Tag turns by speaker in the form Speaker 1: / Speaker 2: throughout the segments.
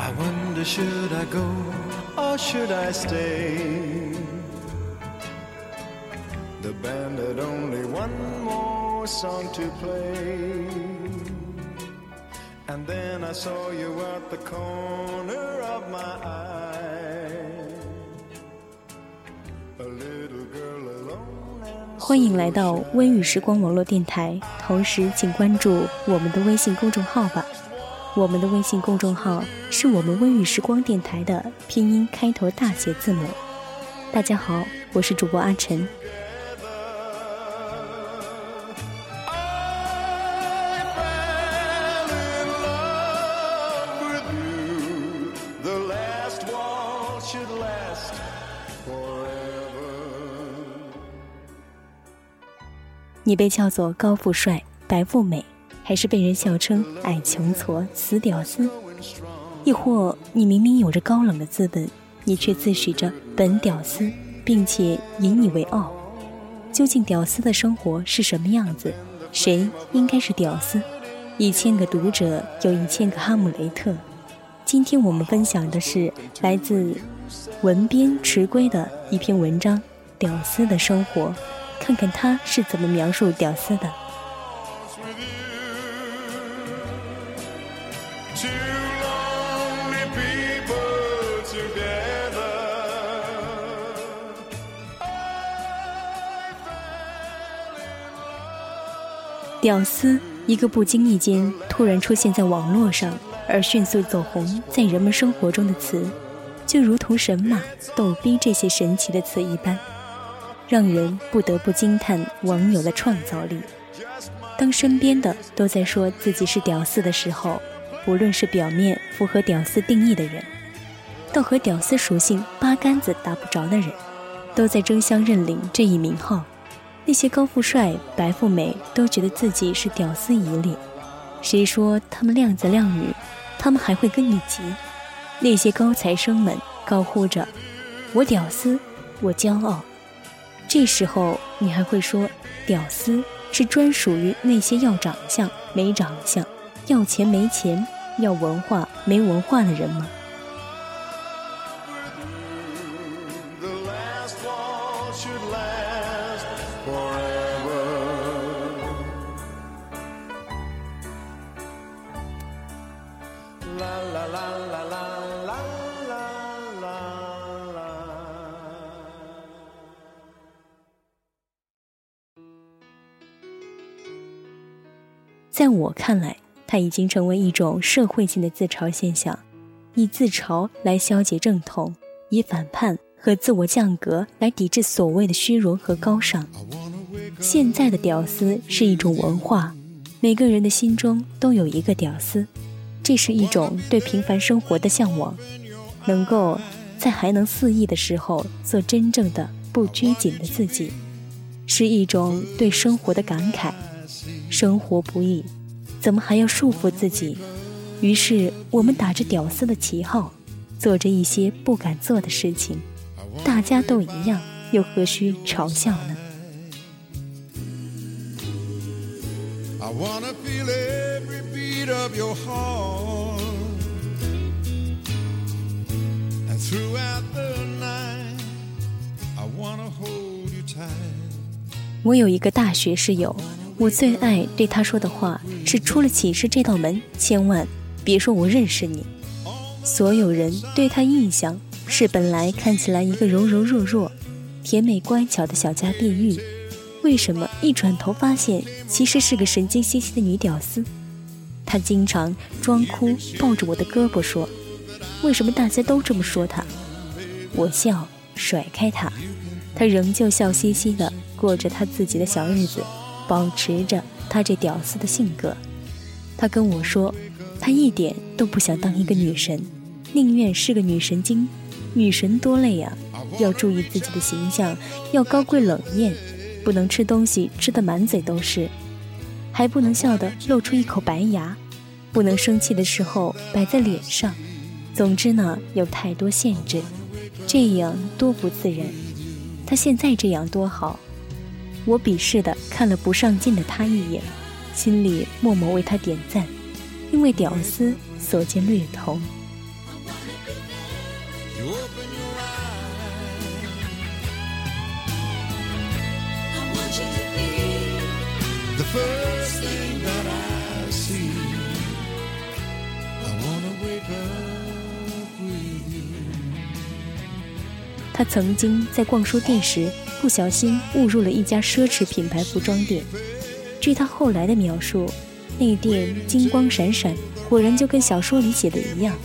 Speaker 1: I wonder should I go or should I stay? The band had only one more song to play. And then I saw you at the corner of my eye. A little girl alone
Speaker 2: 欢迎来到微雨时光网络电台，同时请关注我们的微信公众号吧。我们的微信公众号是我们微雨时光电台的拼音开头大写字母。大家好，我是主播阿晨。你被叫做高富帅、白富美，还是被人笑称矮穷矬、死屌丝？亦或你明明有着高冷的资本，你却自诩着本屌丝，并且引以为傲？究竟屌丝的生活是什么样子？谁应该是屌丝？一千个读者有一千个哈姆雷特。今天我们分享的是来自文编迟归的一篇文章《屌丝的生活》，看看他是怎么描述屌丝的。屌丝，一个不经意间突然出现在网络上，而迅速走红在人们生活中的词，就如同神马、逗逼这些神奇的词一般，让人不得不惊叹网友的创造力。当身边的都在说自己是屌丝的时候，无论是表面符合屌丝定义的人，到和屌丝属性八竿子打不着的人，都在争相认领这一名号。那些高富帅、白富美都觉得自己是屌丝一类，谁说他们靓子靓女，他们还会跟你急？那些高材生们高呼着“我屌丝，我骄傲”，这时候你还会说屌丝是专属于那些要长相没长相、要钱没钱，要文化没文化的人吗？在我看来。它已经成为一种社会性的自嘲现象，以自嘲来消解正统，以反叛和自我降格来抵制所谓的虚荣和高尚。现在的屌丝是一种文化，每个人的心中都有一个屌丝，这是一种对平凡生活的向往，能够在还能肆意的时候做真正的不拘谨的自己，是一种对生活的感慨。生活不易，怎么还要束缚自己？于是我们打着屌丝的旗号，做着一些不敢做的事情。大家都一样，又何须嘲笑呢
Speaker 3: ？I wanna feel every beat of your heart. And throughout the night, I wanna hold you tight.
Speaker 2: 我有一个大学室友，我最爱对他说的话是：出了寝室这道门，千万别说我认识你。所有人对他印象是本来看起来一个柔柔弱弱、甜美乖巧的小家碧玉，为什么一转头发现其实是个神经兮兮的女屌丝？他经常装哭，抱着我的胳膊说：“为什么大家都这么说他？”我笑，甩开他，他仍旧笑嘻嘻的过着他自己的小日子，保持着他这屌丝的性格。他跟我说，他一点都不想当一个女神，宁愿是个女神经。女神多累呀，要注意自己的形象，要高贵冷艳，不能吃东西吃得满嘴都是，还不能笑得露出一口白牙，不能生气的时候摆在脸上。总之呢，有太多限制，这样多不自然。他现在这样多好。我鄙视的看了不上进的他一眼，心里默默为他点赞，因为屌丝所见略同。他曾经在逛书店时不小心误入了一家奢侈品牌服装店。据他后来的描述，那店金光闪闪，果然就跟小说里写的一样。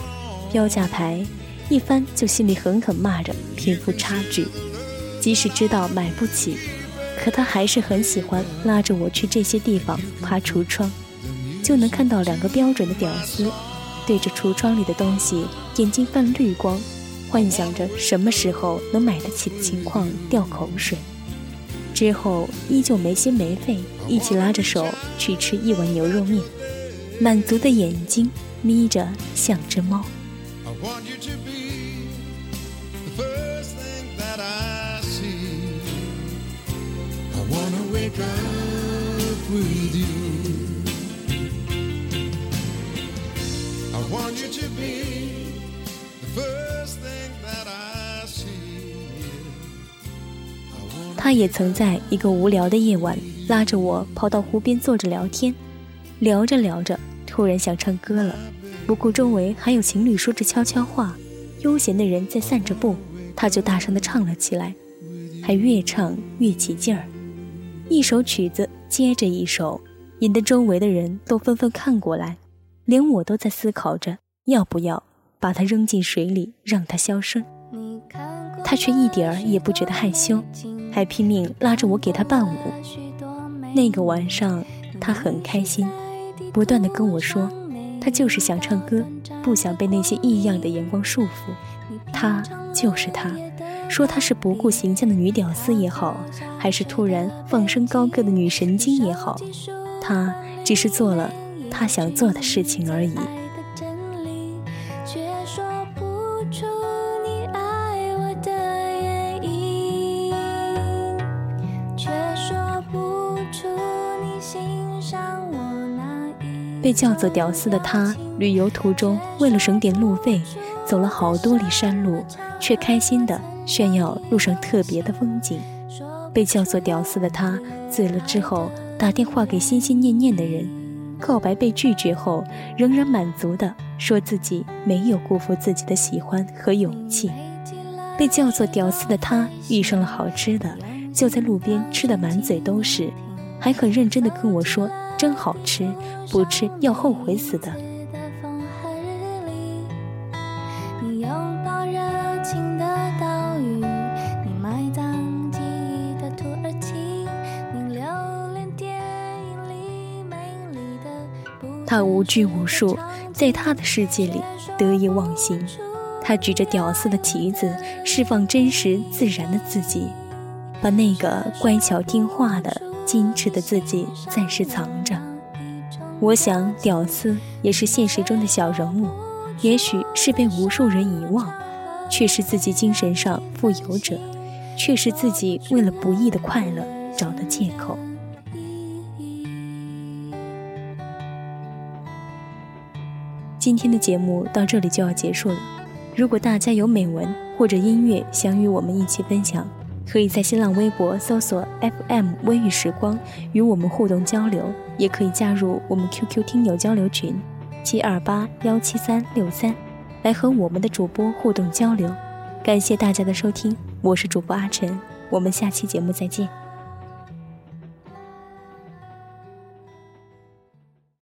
Speaker 2: 标价牌一翻就心里狠狠骂着贫富差距。即使知道买不起，可他还是很喜欢拉着我去这些地方爬橱窗，就能看到两个标准的屌丝对着橱窗里的东西眼睛泛绿光。幻想着什么时候能买得起的情况掉口水，之后依旧没心没肺，一起拉着手去吃一碗牛肉面，满足的眼睛眯着像只猫。他也曾在一个无聊的夜晚，拉着我跑到湖边坐着聊天，聊着聊着，突然想唱歌了。不顾周围还有情侣说着悄悄话，悠闲的人在散着步，他就大声的唱了起来，还越唱越起劲儿，一首曲子接着一首，引得周围的人都纷纷看过来，连我都在思考着要不要把他扔进水里让他消声。他却一点儿也不觉得害羞。还拼命拉着我给他伴舞。那个晚上，他很开心，不断的跟我说，他就是想唱歌，不想被那些异样的眼光束缚。他就是他，说他是不顾形象的女屌丝也好，还是突然放声高歌的女神经也好，他只是做了他想做的事情而已。被叫做屌丝的他，旅游途中为了省点路费，走了好多里山路，却开心的炫耀路上特别的风景。被叫做屌丝的他，醉了之后打电话给心心念念的人，告白被拒绝后，仍然满足的说自己没有辜负自己的喜欢和勇气。被叫做屌丝的他，遇上了好吃的，就在路边吃的满嘴都是，还很认真的跟我说。真好吃，不吃要后悔死的。他无拘无束，在他的世界里得意忘形。他举着屌丝的旗子，释放真实自然的自己，把那个乖巧听话的。矜持的自己暂时藏着，我想屌丝也是现实中的小人物，也许是被无数人遗忘，却是自己精神上富有者，却是自己为了不易的快乐找的借口。今天的节目到这里就要结束了，如果大家有美文或者音乐想与我们一起分享。可以在新浪微博搜索 FM 微雨时光与我们互动交流，也可以加入我们 QQ 听友交流群七二八幺七三六三，来和我们的主播互动交流。感谢大家的收听，我是主播阿晨，我们下期节目再见。